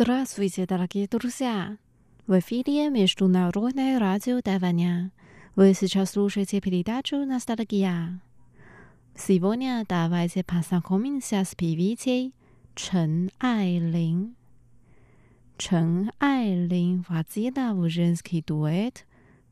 Здравствуйте, дорогие друзья! В эфире Международное радио Тайваня. Вы сейчас слушаете передачу «Ностальгия». Сегодня давайте познакомимся с певицей Чен Айлин. Чен Айлин входила в женский дуэт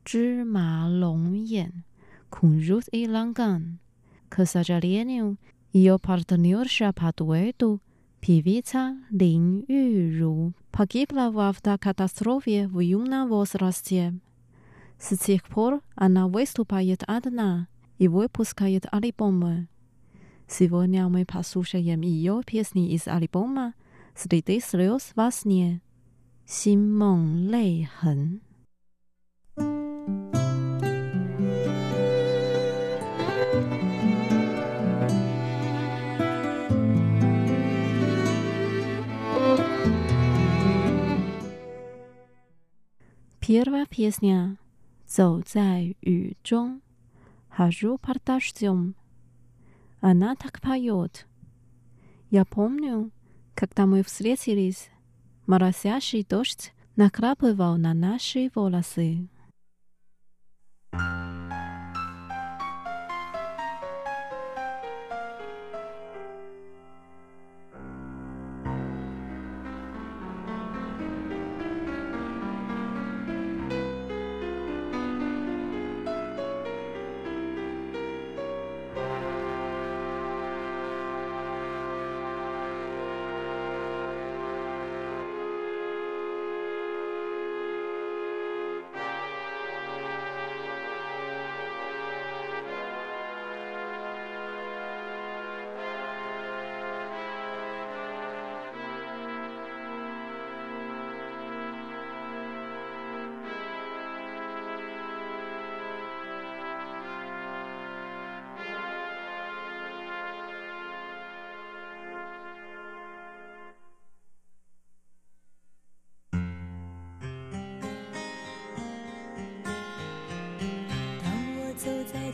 «Чжма Лонgyен» con Ruth и Ланган. К сожалению, ее партнерша по дуэту Певица Лин Юру погибла в автокатастрофе в юном возрасте. С тех пор она выступает одна и выпускает альбомы. Сегодня мы послушаем ее песни из альбома «Среди слез во сне» «心梦泪痕》。 Первая песня «Цоу цай ю чон» «Хожу под дождем». Она так поет. Я помню, когда мы встретились, моросящий дождь накрапывал на наши волосы.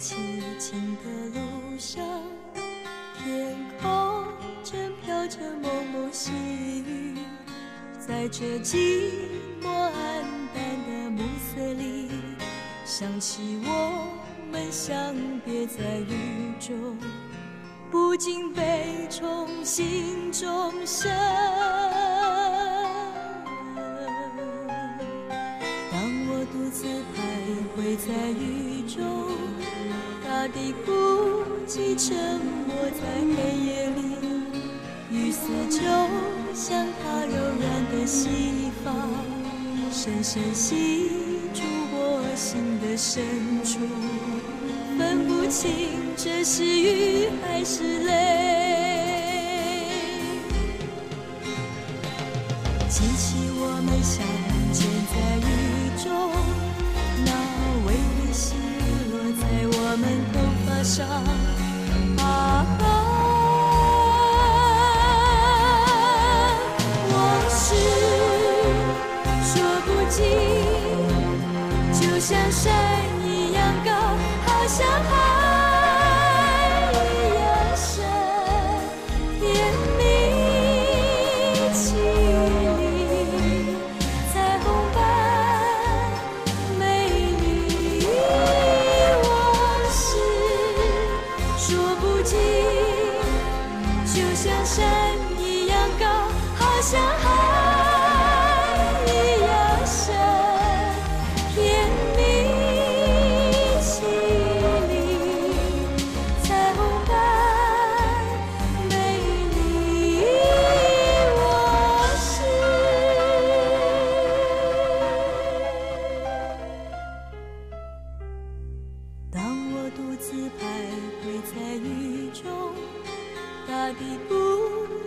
凄清的路上，天空正飘着蒙蒙细雨，在这寂寞暗淡的暮色里，想起我们相别在雨中，不禁悲从心中生。当我独自徘徊在雨。大地孤寂，沉默在黑夜里，雨丝就像他柔软的细发，深深吸住我心的深处，分不清这是雨还是泪。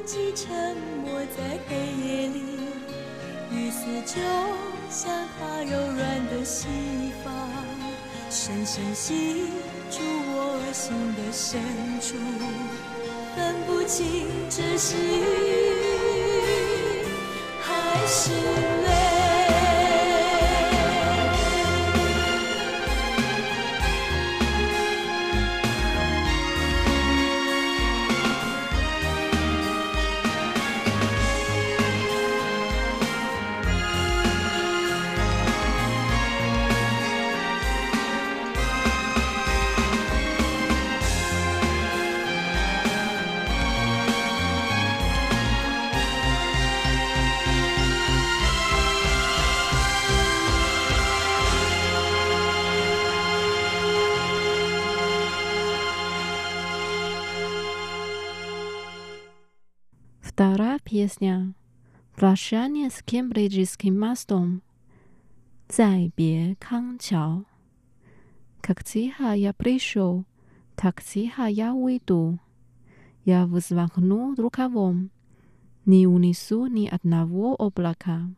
寂沉默在黑夜里，雨丝就像他柔软的细发，深深吸住我心的深处，分不清这是雨还是。pieśnia Prощanie z kembryjskim mastom. Zajbie Kang Chao. Как тихо я пришел, так тихо я уйду. Я взмахну рукавом, не унесу ни одного облака.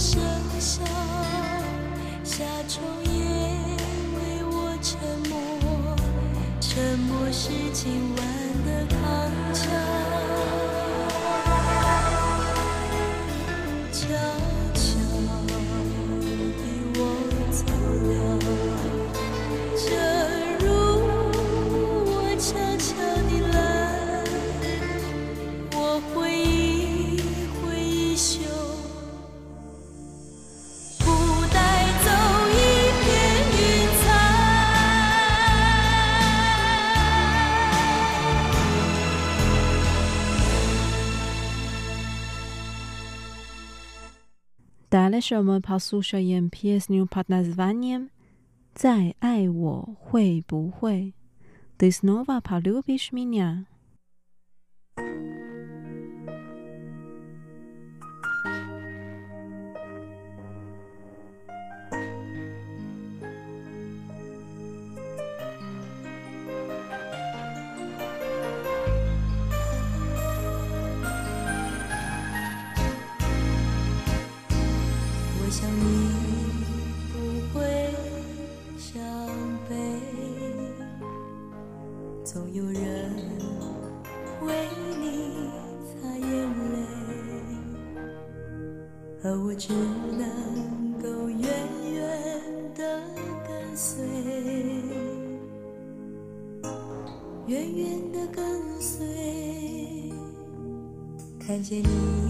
声响夏虫也为我沉默沉默是金我们怕宿总有人为你擦眼泪而我只能够远远的跟随。远远的跟随看见你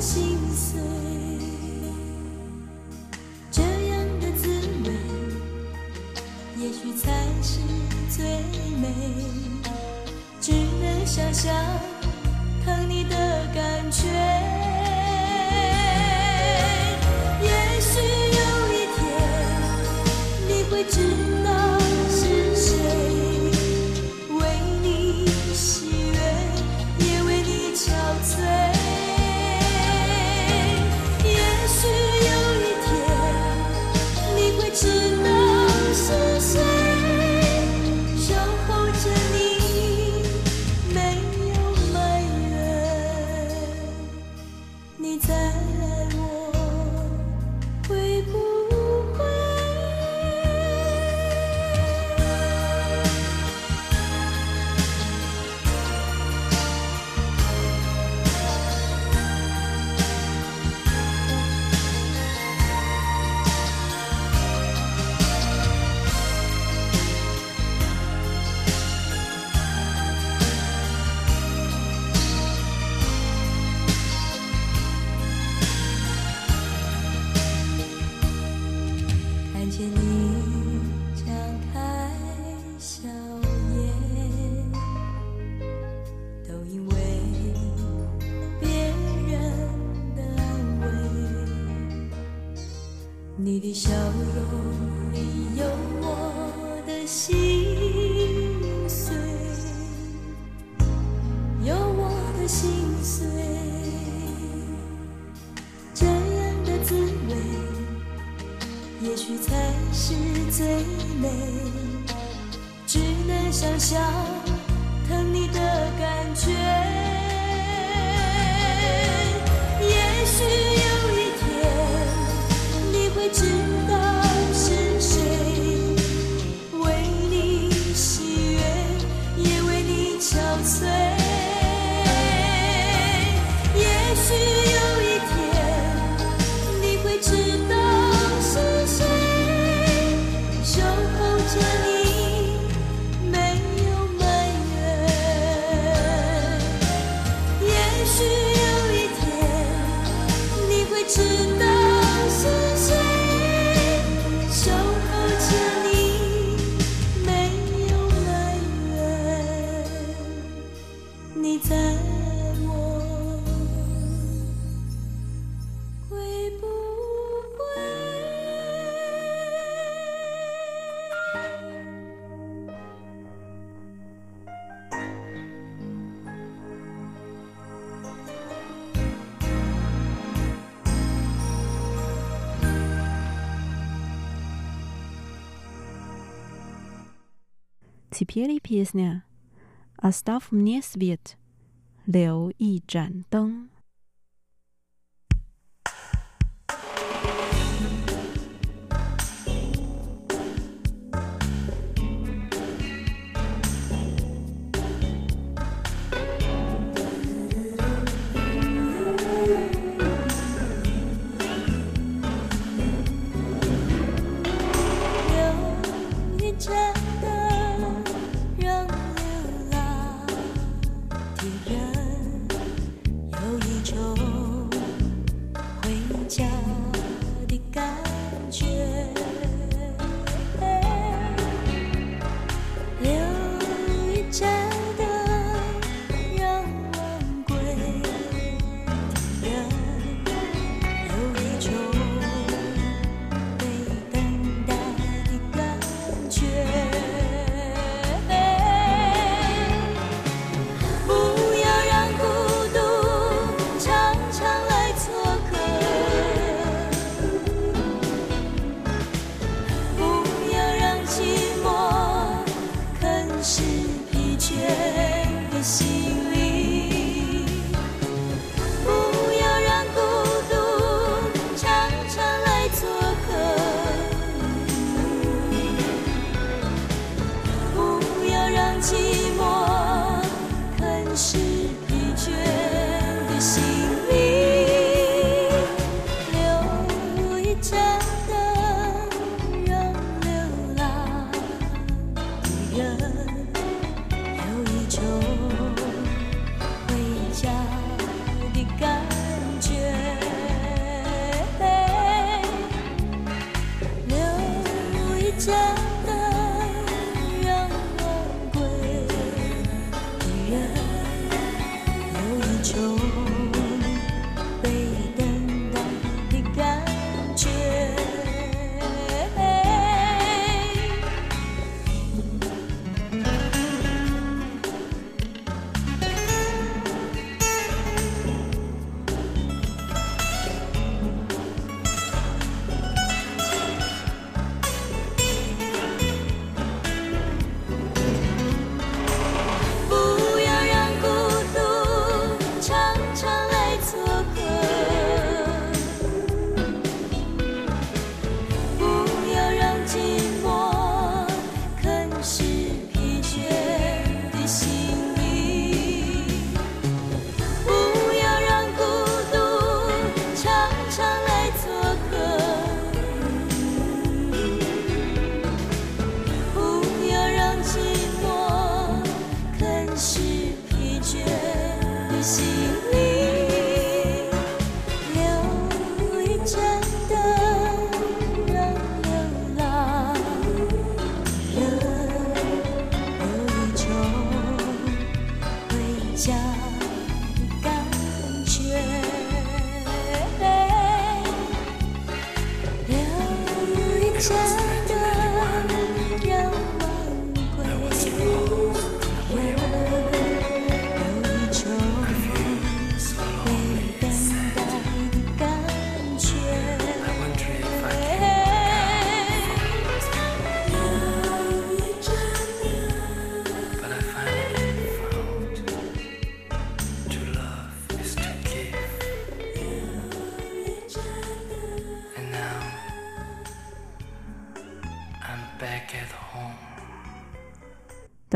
心碎。这样的滋味也许才是最美。只能笑你笑容。Теперь песня «Оставь мне свет, Лео и Джан Дэн».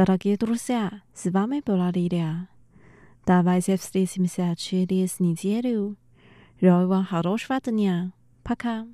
Дорогие друзья, с вами была Лилия. Давайте встретимся через неделю. Желаю вам хорошего дня. Пока.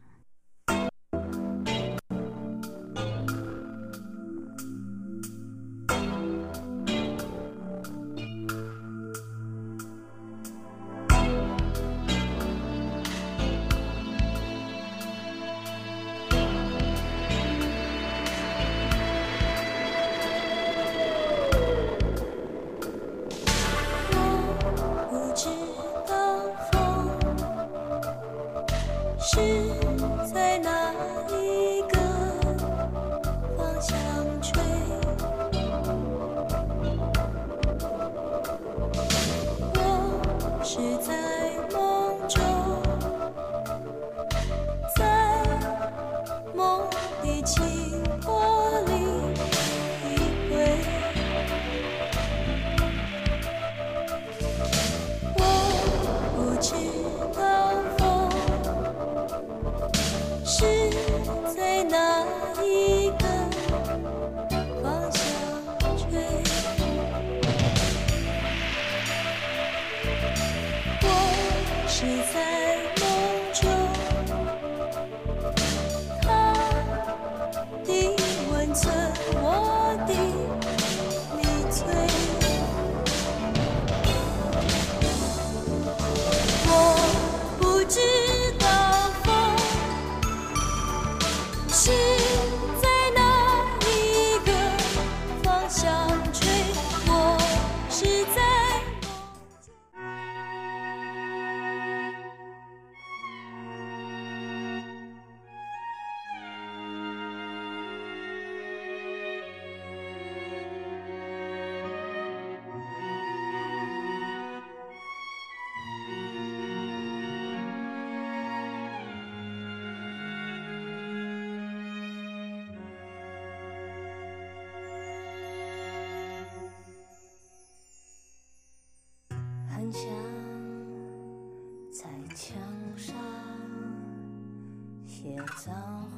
脏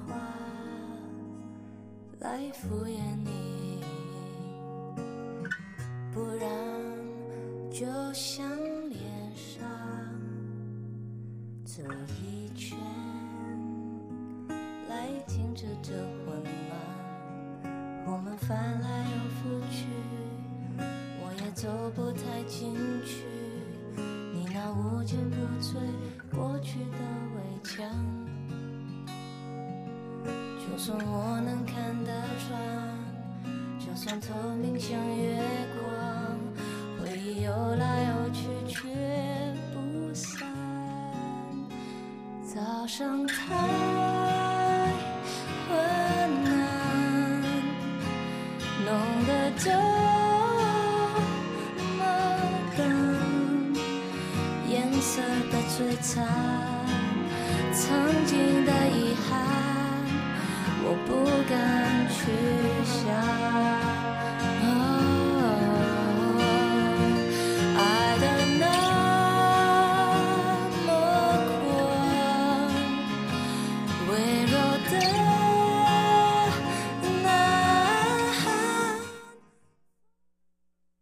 话来敷衍你，不然就像脸上走一圈来停止这混乱。我们翻来又覆去，我也走不太进去。你那无坚不摧过去的围墙，就算我能看得穿，就算透明像月光，回忆游来游去却不散。早上太昏暗，弄得这么冷，颜色的摧残，曾经的遗憾，我不敢去想。